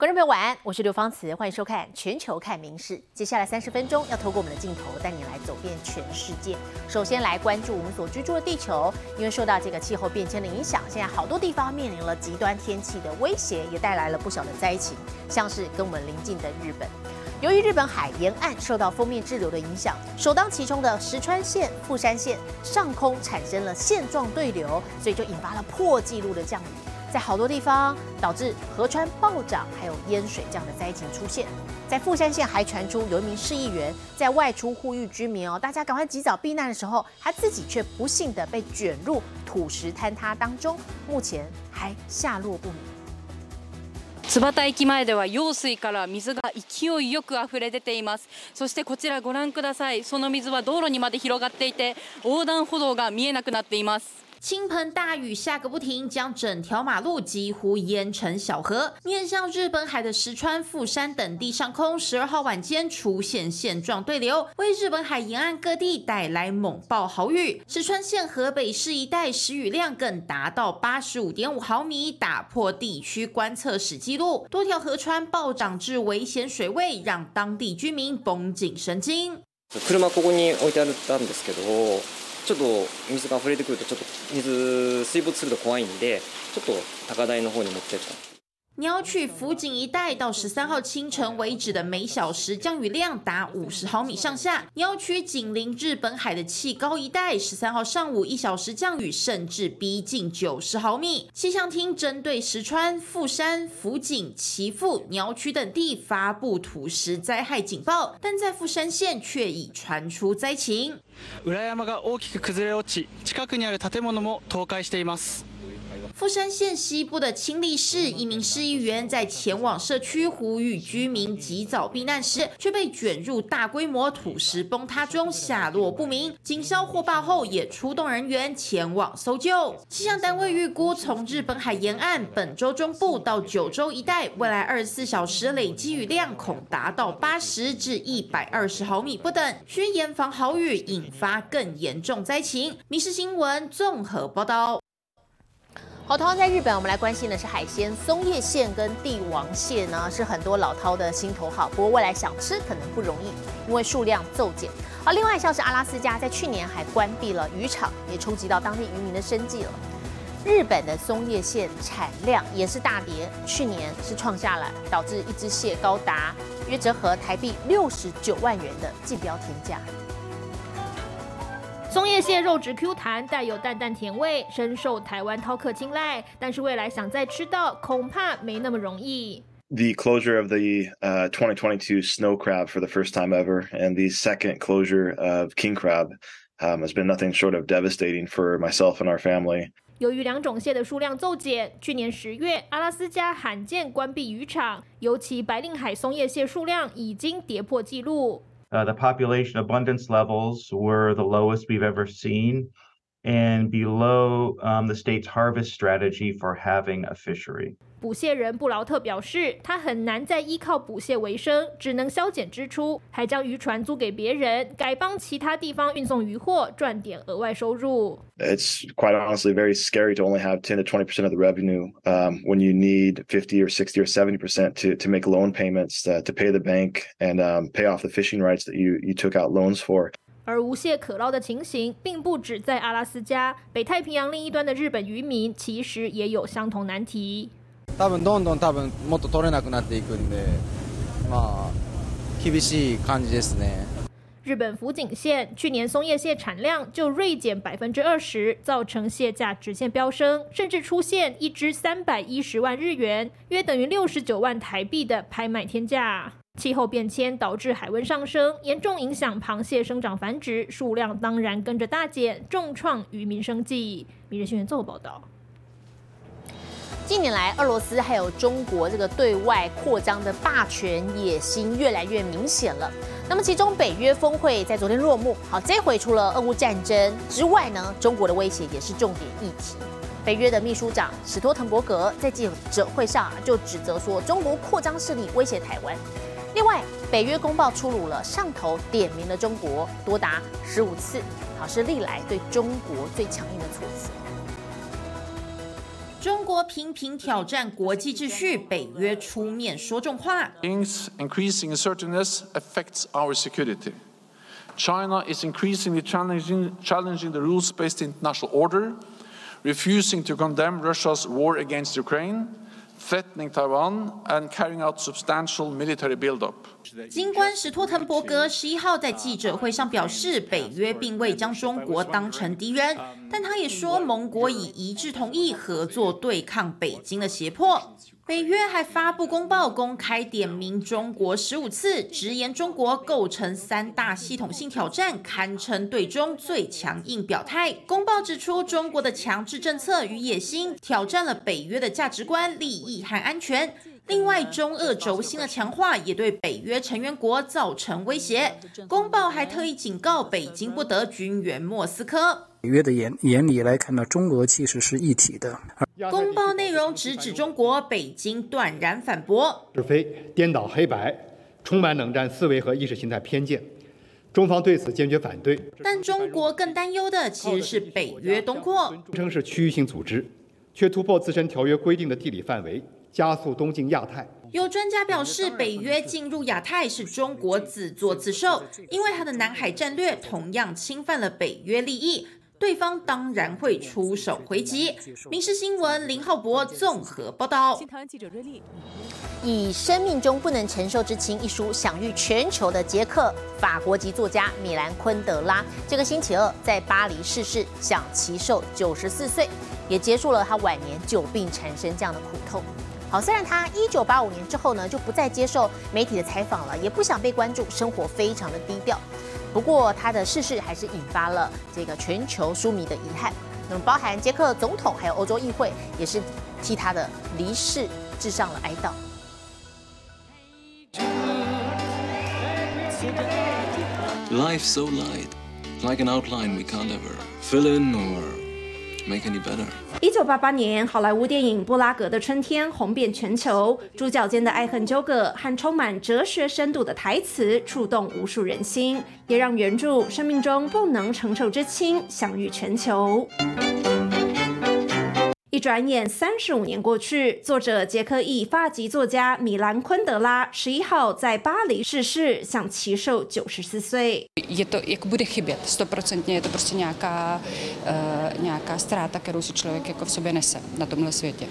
观众朋友晚安，我是刘芳慈，欢迎收看《全球看名事》。接下来三十分钟要透过我们的镜头带你来走遍全世界。首先来关注我们所居住的地球，因为受到这个气候变迁的影响，现在好多地方面临了极端天气的威胁，也带来了不小的灾情，像是跟我们邻近的日本。由于日本海沿岸受到封面滞留的影响，首当其冲的石川县、富山县上空产生了线状对流，所以就引发了破纪录的降雨。在好多地方导致河川暴涨，还有淹水这样的灾情出现。在富山县还传出有一名市议员在外出呼吁居民哦，大家赶快及早避难的时候，他自己却不幸的被卷入土石坍塌当中，目前还下落不明。津幡駅前では用水から水が勢いよく溢れ出ています。そしてこちらご覧ください。その水は道路にまで広がっていて、横断歩道が見えなくなっています。 倾盆大雨下个不停，将整条马路几乎淹成小河。面向日本海的石川、富山等地上空，十二号晚间出现线状对流，为日本海沿岸各地带来猛暴豪雨。石川县河北市一带时雨量更达到八十五点五毫米，打破地区观测史纪录。多条河川暴涨至危险水位，让当地居民绷紧神经。ちょっと水が溢れてくるとちょっと水水没すると怖いんでちょっと高台の方に持ってった。鸟取福井一带到十三号清晨为止的每小时降雨量达五十毫米上下。鸟取紧邻日本海的气高一带，十三号上午一小时降雨甚至逼近九十毫米。气象厅针对石川、富山、福井、岐阜、鸟取等地发布土石灾害警报，但在富山县却已传出灾情。裏山が大きく崩れ落ち、近くにある建物も倒壊しています。 富山县西部的清利市，一名市议员在前往社区呼吁居民及早避难时，却被卷入大规模土石崩塌中，下落不明。警消获报后也出动人员前往搜救。气象单位预估，从日本海沿岸、本州中部到九州一带，未来二十四小时累积雨量恐达到八十至一百二十毫米不等，需严防豪雨引发更严重灾情。民事新闻综合报道。好，同样在日本，我们来关心的是海鲜松叶蟹跟帝王蟹呢，是很多老饕的心头好。不过未来想吃可能不容易，因为数量骤减。而另外像是阿拉斯加，在去年还关闭了渔场，也冲击到当地渔民的生计了。日本的松叶蟹产量也是大跌，去年是创下了导致一只蟹高达约折合台币六十九万元的竞标天价。松叶蟹肉质 Q 弹，带有淡淡甜味，深受台湾饕客青睐。但是未来想再吃到，恐怕没那么容易。The closure of the uh, 2022 snow crab for the first time ever, and the second closure of king crab, um, has been nothing short of devastating for myself and our family. 由于两种蟹的数量骤减，去年十月，阿拉斯加罕见关闭渔场，尤其白令海松叶蟹数量已经跌破纪录。Uh, the population abundance levels were the lowest we've ever seen and below um, the state's harvest strategy for having a fishery. 捕蟹人布劳特表示，他很难再依靠捕蟹为生，只能削减支出，还将渔船租给别人，改帮其他地方运送渔货，赚点额外收入。It's quite honestly very scary to only have 10 to 20 percent of the revenue um, when you need 50 or 60 or 70 percent to to make loan payments uh, to pay the bank and um, pay off the fishing rights that you you took out loans for. 而无蟹可捞的情形，并不止在阿拉斯加，北太平洋另一端的日本渔民其实也有相同难题。多分どんどん多分もっと取れなくなっていくんで、まあ厳しい感じですね。日本福井县去年松叶蟹产量就锐减百分之二十，造成蟹价直线飙升，甚至出现一只三百一十万日元（约等于六十九万台币）的拍卖天价。 气候变迁导致海温上升，严重影响螃蟹生长繁殖，数量当然跟着大减，重创渔民生计。《明日新闻》做报道。近年来，俄罗斯还有中国这个对外扩张的霸权野心越来越明显了。那么，其中北约峰会在昨天落幕。好，这回除了俄乌战争之外呢，中国的威胁也是重点议题。北约的秘书长史托滕伯格在记者会上就指责说，中国扩张势力威胁台湾。另外，北约公报出炉了，上头点名了中国多达十五次，好是历来对中国最强硬的措辞。中国频频挑战国际秩序，北约出面说重话。Increasing assertiveness affects our security. China is increasingly challenging, challenging the rules-based international order, refusing to condemn Russia's war against Ukraine, 军官史托滕伯格十一号在记者会上表示，北约并未将中国当成敌人，但他也说盟国已一致同意合作对抗北京的胁迫。北约还发布公报，公开点名中国十五次，直言中国构成三大系统性挑战，堪称对中最强硬表态。公报指出，中国的强制政策与野心挑战了北约的价值观、利益和安全。另外，中俄轴心的强化也对北约成员国造成威胁。公报还特意警告北京不得军援莫斯科。北约的眼眼里来看呢，中俄其实是一体的。公报内容直指中国，北京断然反驳是非、颠倒黑白、充满冷战思维和意识形态偏见。中方对此坚决反对。但中国更担忧的其实是北约东扩，声称是区域性组织，却突破自身条约规定的地理范围。加速东进亚太。有专家表示，北约进入亚太是中国自作自受，因为它的南海战略同样侵犯了北约利益，对方当然会出手回击。民事新闻林浩博综合报道。新台湾记者瑞丽以《生命中不能承受之轻》一书享誉全球的捷克法国籍作家米兰昆德拉，这个星期二在巴黎逝世，享其寿九十四岁，也结束了他晚年久病缠身这样的苦痛。好，虽然他一九八五年之后呢，就不再接受媒体的采访了，也不想被关注，生活非常的低调。不过他的逝世还是引发了这个全球书迷的遗憾。那么，包含捷克总统还有欧洲议会，也是替他的离世致上了哀悼。Life so light, like an outline we can't ever fill in or make any better. 一九八八年，好莱坞电影《布拉格的春天》红遍全球，主角间的爱恨纠葛和充满哲学深度的台词触动无数人心，也让原著《生命中不能承受之轻》享誉全球。一转眼，三十五年过去，作者捷克裔发籍作家米兰昆德拉十一号在巴黎逝世，享其寿九十四岁。Je to jako bude chybět, stoprocentně je to prostě nějaká nějaká ztráta, kterou si člověk jako v sobě nese na tomhle světě.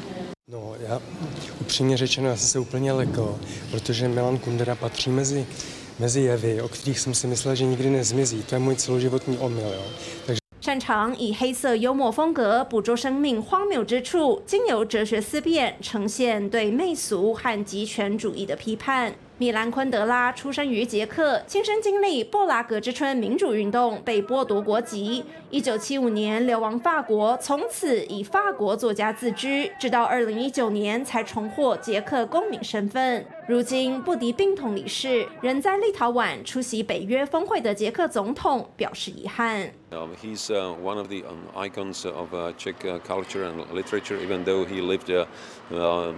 No, já upřímně řečeno, já jsem se úplně lekl, protože Milan Kundera patří mezi mezi jevy, o kterých jsem si myslel, že nikdy nezmizí. To je můj celoživotní omyl, jo. Takže 常以黑色幽默风格捕捉生命荒谬之处，经由哲学思辨呈现对媚俗和极权主义的批判。米兰昆德拉出生于捷克，亲身经历布拉格之春民主运动，被剥夺国籍。一九七五年流亡法国，从此以法国作家自居，直到二零一九年才重获捷克公民身份。如今不敌病痛离世，仍在立陶宛出席北约峰会的捷克总统表示遗憾。Um, he's uh, one of the um, icons of uh, Czech uh, culture and literature, even though he lived uh, um,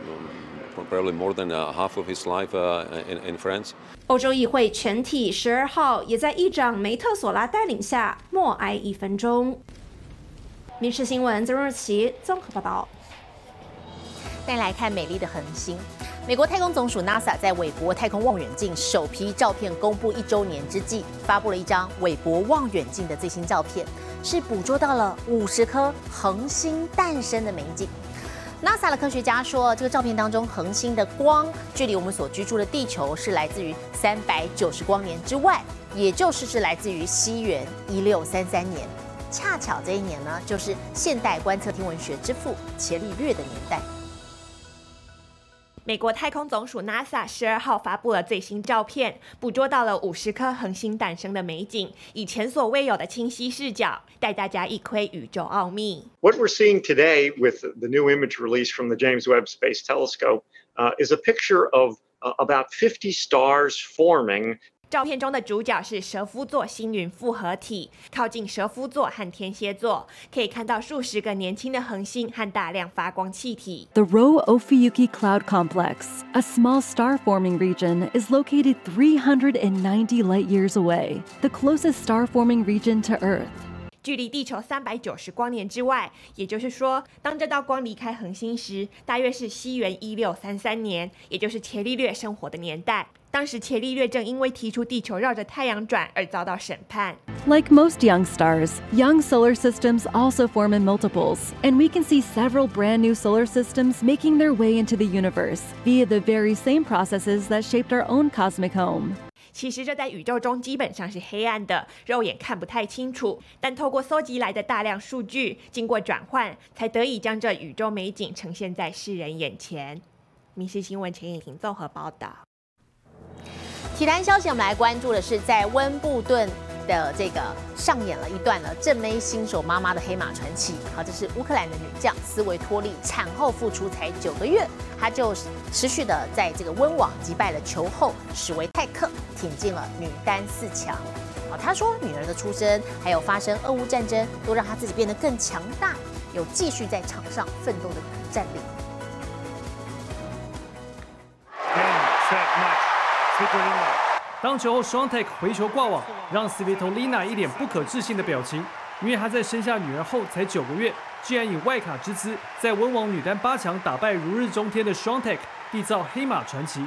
probably more than uh, half of his life uh, in, in France. 欧洲议会全体十二号也在议长梅特索拉带领下默哀一分钟。民事新闻曾若琪综合报道。再来看美丽的恒星。美国太空总署 NASA 在韦伯太空望远镜首批照片公布一周年之际，发布了一张韦伯望远镜的最新照片，是捕捉到了五十颗恒星诞生的美景。NASA 的科学家说，这个照片当中恒星的光距离我们所居住的地球是来自于三百九十光年之外，也就是是来自于西元一六三三年，恰巧这一年呢，就是现代观测天文学之父伽利略的年代。美国太空总署 NASA 十二号发布了最新照片，捕捉到了五十颗恒星诞生的美景，以前所未有的清晰视角，带大家一窥宇宙奥秘。What we're seeing today with the new image release from the James Webb Space Telescope uh, is a picture of about 50 stars forming 照片中的主角是蛇夫座星云复合体，靠近蛇夫座和天蝎座，可以看到数十个年轻的恒星和大量发光气体。The Rho Ophiuchi Cloud Complex, a small star-forming region, is located 390 light years away, the closest star-forming region to Earth. 距离地球三百九十光年之外。也就是说，当这道光离开恒星时，大约是西元一六三三年，也就是伽利略生活的年代。当时伽利略正因为提出地球绕着太阳转而遭到审判。Like most young stars, young solar systems also form in multiples, and we can see several brand new solar systems making their way into the universe via the very same processes that shaped our own cosmic home. 其实这在宇宙中基本上是黑暗的，肉眼看不太清楚。但透过搜集来的大量数据，经过转换，才得以将这宇宙美景呈现在世人眼前。《民事新闻》陈颖婷综合报道。体坛消息，我们来关注的是在温布顿的这个上演了一段了正妹新手妈妈的黑马传奇。好，这是乌克兰的女将斯维托利，产后复出才九个月，她就持续的在这个温网击败了球后史维泰克，挺进了女单四强。好，她说女儿的出生，还有发生俄乌战争，都让她自己变得更强大，有继续在场上奋斗的战力。当球后 s h a n t e k 回球挂网，让 Svitolina 一脸不可置信的表情，因为她在生下女儿后才九个月，竟然以外卡之姿在温网女单八强打败如日中天的 s h a n t e k 缔造黑马传奇。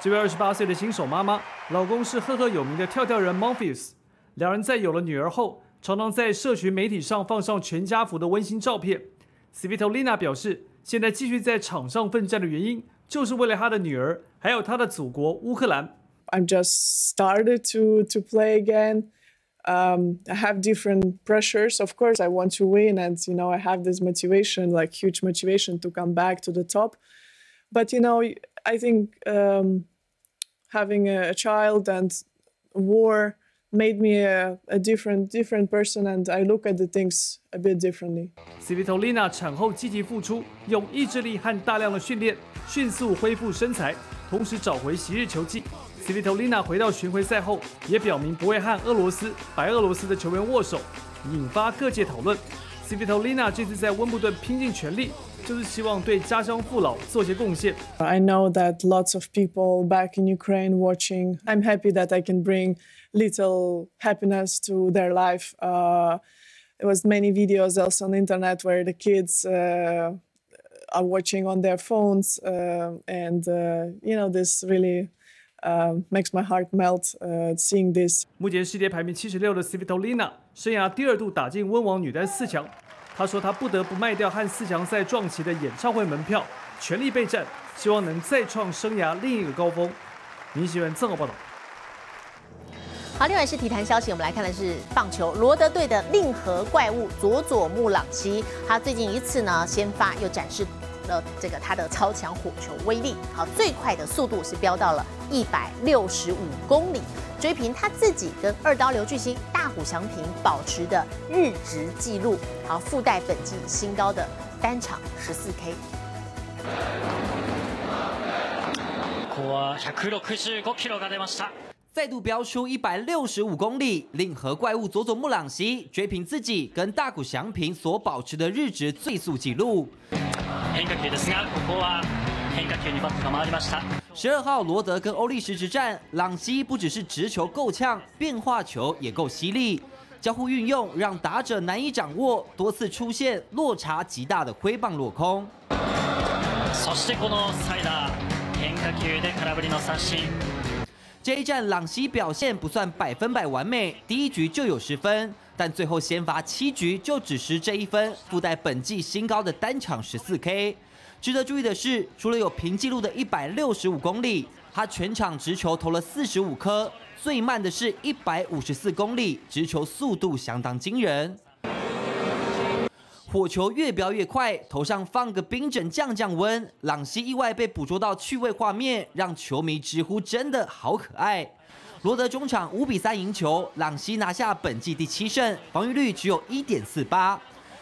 这位二十八岁的新手妈妈，老公是赫赫有名的跳跳人 Monfils，两人在有了女儿后，常常在社群媒体上放上全家福的温馨照片。Svitolina 表示，现在继续在场上奋战的原因。就是为了他的女儿，还有他的祖国乌克兰。I'm just started to to play again. Um, I have different pressures. Of course, I want to win, and you know, I have this motivation, like huge motivation, to come back to the top. But you know, I think um, having a, a child and war made me a, a different different person, and I look at the things a bit differently. Svitolina 产后积极复出，用意志力和大量的训练， 迅速恢复身材，同时找回昔日球技。Svitolina 回到巡回赛后，也表明不会和俄罗斯、白俄罗斯的球员握手，引发各界讨论。Svitolina 这次在温布顿拼尽全力，就是希望对家乡父老做些贡献。I know that lots of people back in Ukraine watching. I'm happy that I can bring little happiness to their life. Uh, there was many videos also on the internet where the kids uh, are watching on their phones, uh, and uh, you know this really uh, makes my heart melt uh, seeing this. 目前世界排名七十六的 Svitolina 生涯第二度打进温网女单四强。她说她不得不卖掉和四强赛撞齐的演唱会门票，全力备战，希望能再创生涯另一个高峰。明新闻综合报道。好，另外是体坛消息，我们来看的是棒球罗德队的令和怪物佐佐木朗希，他最近一次呢先发又展示了这个他的超强火球威力，好，最快的速度是飙到了一百六十五公里，追平他自己跟二刀流巨星大谷翔平保持的日值纪录，好，附带本季新高的单场十四 K。ここは165キロが出ました。再度飙出一百六十五公里，令和怪物佐佐木朗希追平自己跟大谷翔平所保持的日值最速纪录。 変化球ですが、ここは変化球にバットが回りました。十二号罗德跟欧力士之战，朗希不只是直球够呛，变化球也够犀利，交互运用让打者难以掌握，多次出现落差极大的挥棒落空。そしてこのサイダー変化球で空振りの三振。 这一战朗希表现不算百分百完美，第一局就有十分，但最后先发七局就只失这一分，附带本季新高的单场十四 K。值得注意的是，除了有平纪录的一百六十五公里，他全场直球投了四十五颗，最慢的是一百五十四公里，直球速度相当惊人。火球越飙越快，头上放个冰枕降降温。朗希意外被捕捉到趣味画面，让球迷直呼真的好可爱。罗德中场五比三赢球，朗希拿下本季第七胜，防御率只有一点四八。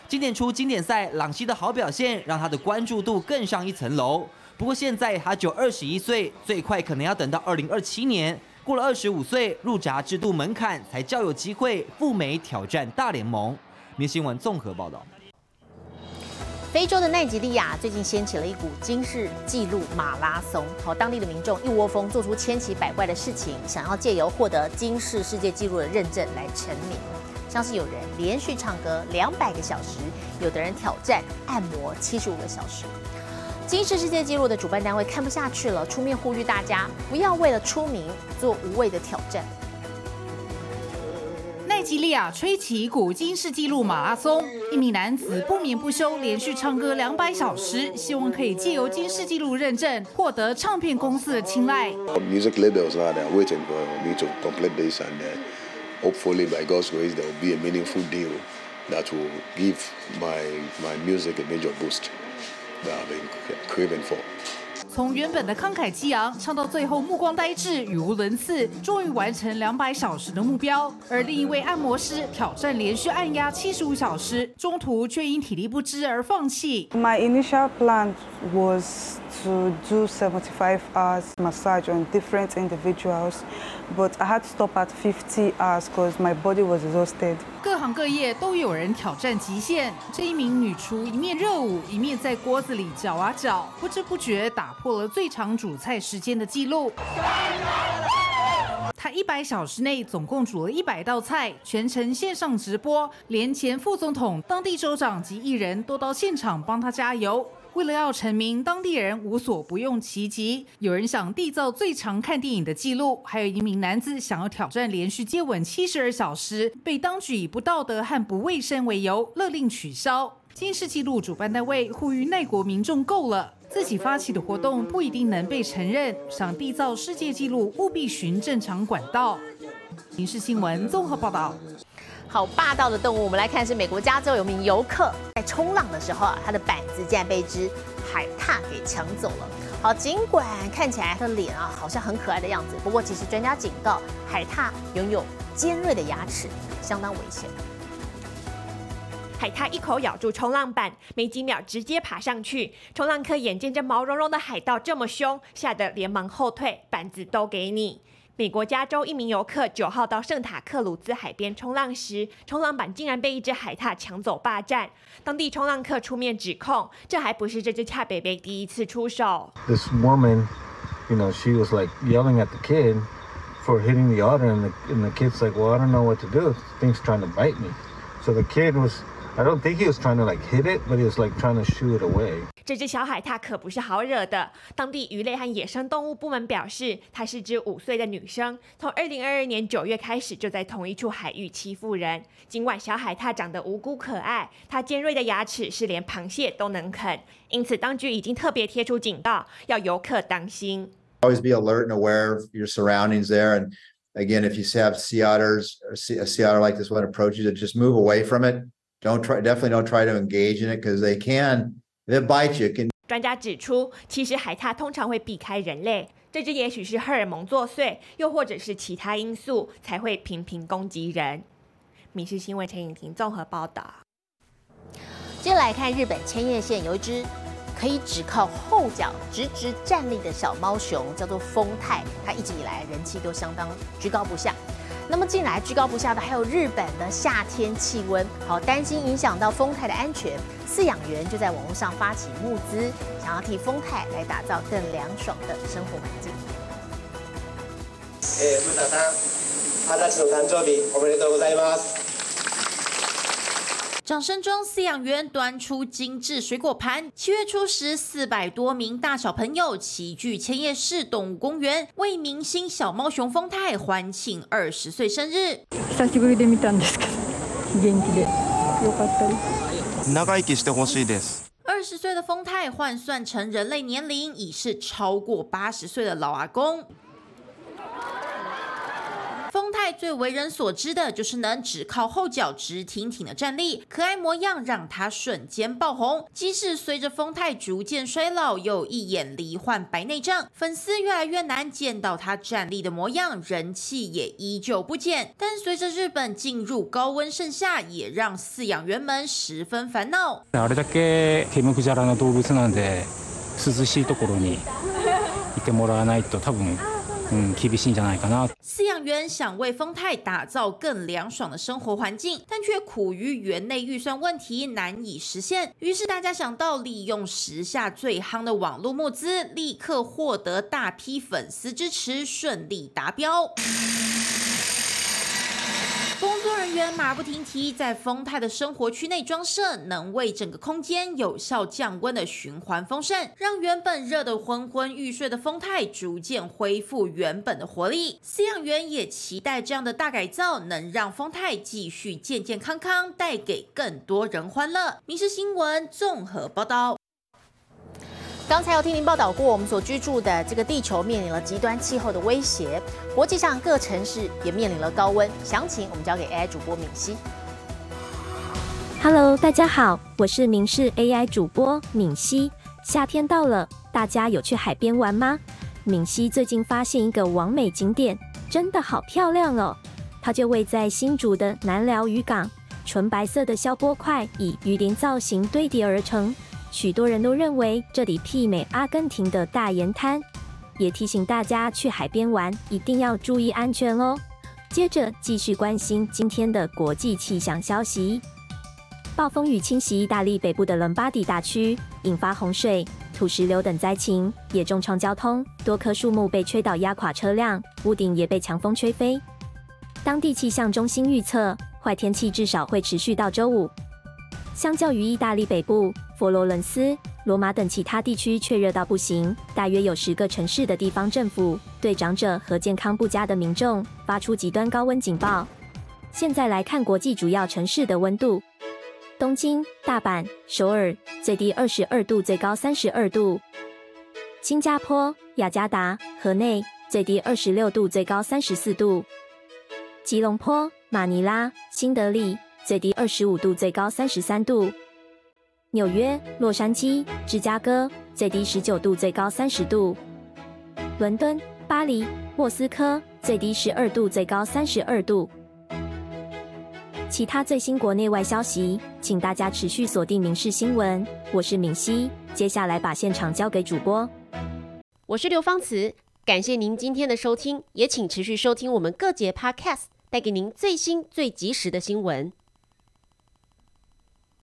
今年初经典赛，朗希的好表现让他的关注度更上一层楼。不过现在他只有二十一岁，最快可能要等到二零二七年，过了二十五岁入闸制度门槛，才较有机会赴美挑战大联盟。明新闻综合报道。非洲的奈及利亚最近掀起了一股惊世纪录马拉松，好，当地的民众一窝蜂做出千奇百怪的事情，想要借由获得金氏世界纪录的认证来成名。像是有人连续唱歌两百个小时，有的人挑战按摩七十五个小时。金氏世界纪录的主办单位看不下去了，出面呼吁大家不要为了出名做无谓的挑战。奈及利亚吹起古金世纪录马拉松，一名男子不眠不休，连续唱歌两百小时，希望可以借由金世纪录认证，获得唱片公司的青睐。Music labels are waiting for me to complete this, and hopefully, by God's grace, there will be a meaningful deal that will give my my music a major boost that I've been craving for. 从原本的慷慨激昂唱到最后目光呆滞、语无伦次，终于完成两百小时的目标。而另一位按摩师挑战连续按压七十五小时，中途却因体力不支而放弃。My initial plan was to do 75 hours massage on different individuals, but I had to stop at 50 hours because my body was exhausted. 各行各业都有人挑战极限。这一名女厨一面热舞，一面在锅子里搅啊搅，不知不觉打破了最长煮菜时间的记录。他一百小时内总共煮了一百道菜，全程线上直播，连前副总统、当地州长及艺人都到现场帮他加油。为了要成名，当地人无所不用其极。有人想缔造最长看电影的记录，还有一名男子想要挑战连续接吻七十二小时，被当局以不道德和不卫生为由勒令取消。金氏纪录主办单位呼吁内国民众够了，自己发起的活动不一定能被承认，想缔造世界纪录务必循正常管道。民事新闻综合报道。好霸道的动物，我们来看是美国加州有名游客在冲浪的时候啊，他的板子竟然被一只海獭给抢走了。好，尽管看起来它的脸啊好像很可爱的样子，不过其实专家警告，海獭拥有尖锐的牙齿，相当危险。海獭一口咬住冲浪板，没几秒直接爬上去。冲浪客眼见这毛茸茸的海盗这么凶，吓得连忙后退，板子都给你。美国加州一名游客九号到圣塔克鲁兹海边冲浪时，冲浪板竟然被一只海獭抢走霸占。当地冲浪客出面指控，这还不是这只恰北北第一次出手。This woman, you know, she was like yelling at the kid for hitting the otter, and the, and the kid's like, "Well, I don't know what to do. This thing's trying to bite me." So the kid was. I don't think he was trying to like hit it, but he was like trying to shoo it away. 这只小海獭可不是好惹的。当地鱼类和野生动物部门表示，它是只五岁的女生，从二零二二年九月开始就在同一处海域欺负人。尽管小海獭长得无辜可爱，它尖锐的牙齿是连螃蟹都能啃，因此当局已经特别贴出警告，要游客当心。always be alert and aware of your surroundings there. And again, if you have sea otters or sea, a sea otter like this one approach you, to just move away from it. Don't try, definitely don't try to engage in it because they can, bites you, can 专家指出，其实海獭通常会避开人类，这只也许是荷尔蒙作祟，又或者是其他因素才会频频攻击人。民事新闻陈颖婷综合报道。接下来看日本千叶县有一只可以只靠后脚直直站立的小猫熊，叫做丰泰，它一直以来人气都相当居高不下。那么近来居高不下的还有日本的夏天气温，好担心影响到丰泰的安全，饲养员就在网络上发起募资，想要替丰泰来打造更凉爽的生活环境。えー、ムタさん、二十歳の誕生日おめでとうございます。 掌声中，饲养员端出精致水果盘。七月初时，四百多名大小朋友齐聚千叶市动物公园，为明星小猫熊丰泰欢庆二十岁生日。久しぶりで見たんですけど、元気でよかったです。長生きしてほしいです。二十岁的丰泰换算成人类年龄，已是超过八十岁的老阿公。 丰泰最为人所知的就是能只靠后脚直挺挺的站立，可爱模样让他瞬间爆红。即使随着丰泰逐渐衰老，又一眼罹患白内障，粉丝越来越难见到他站立的模样，人气也依旧不减。但随着日本进入高温盛夏，也让饲养员们十分烦恼。あれだけ毛むくじゃらな動物なんで涼しいところにいてもらわないと多分 うん厳しいんじゃないかな。饲养员想为丰泰打造更凉爽的生活环境，但却苦于园内预算问题难以实现。于是大家想到利用时下最夯的网络募资，立刻获得大批粉丝支持，顺利达标。 工作人员马不停蹄在丰泰的生活区内装设能为整个空间有效降温的循环风扇，让原本热得昏昏欲睡的丰泰逐渐恢复原本的活力。饲养员也期待这样的大改造能让丰泰继续健健康康，带给更多人欢乐。《民事新闻》综合报道。刚才有听您报道过，我们所居住的这个地球面临了极端气候的威胁，国际上各城市也面临了高温。详情我们交给 AI 主播敏熙。Hello，大家好，我是民事 AI 主播敏熙。夏天到了，大家有去海边玩吗？敏熙最近发现一个完美景点，真的好漂亮哦！它就位在新竹的南寮渔港，纯白色的消波块以鱼鳞造型堆叠而成。许多人都认为这里媲美阿根廷的大盐滩，也提醒大家去海边玩一定要注意安全哦。接着继续关心今天的国际气象消息：暴风雨侵袭意大利北部的伦巴第大区，引发洪水、土石流等灾情，也重创交通，多棵树木被吹倒压垮车辆，屋顶也被强风吹飞。当地气象中心预测，坏天气至少会持续到周五。相较于意大利北部，佛罗伦斯、罗马等其他地区却热到不行，大约有十个城市的地方政府对长者和健康不佳的民众发出极端高温警报。现在来看国际主要城市的温度：东京、大阪、首尔，最低二十二度，最高三十二度；新加坡、雅加达、河内，最低二十六度，最高三十四度；吉隆坡、马尼拉、新德里。最低二十五度，最高三十三度。纽约、洛杉矶、芝加哥最低十九度，最高三十度。伦敦、巴黎、莫斯科最低十二度，最高三十二度。其他最新国内外消息，请大家持续锁定《民事新闻》。我是敏熙，接下来把现场交给主播。我是刘芳慈，感谢您今天的收听，也请持续收听我们各节 Podcast，带给您最新最及时的新闻。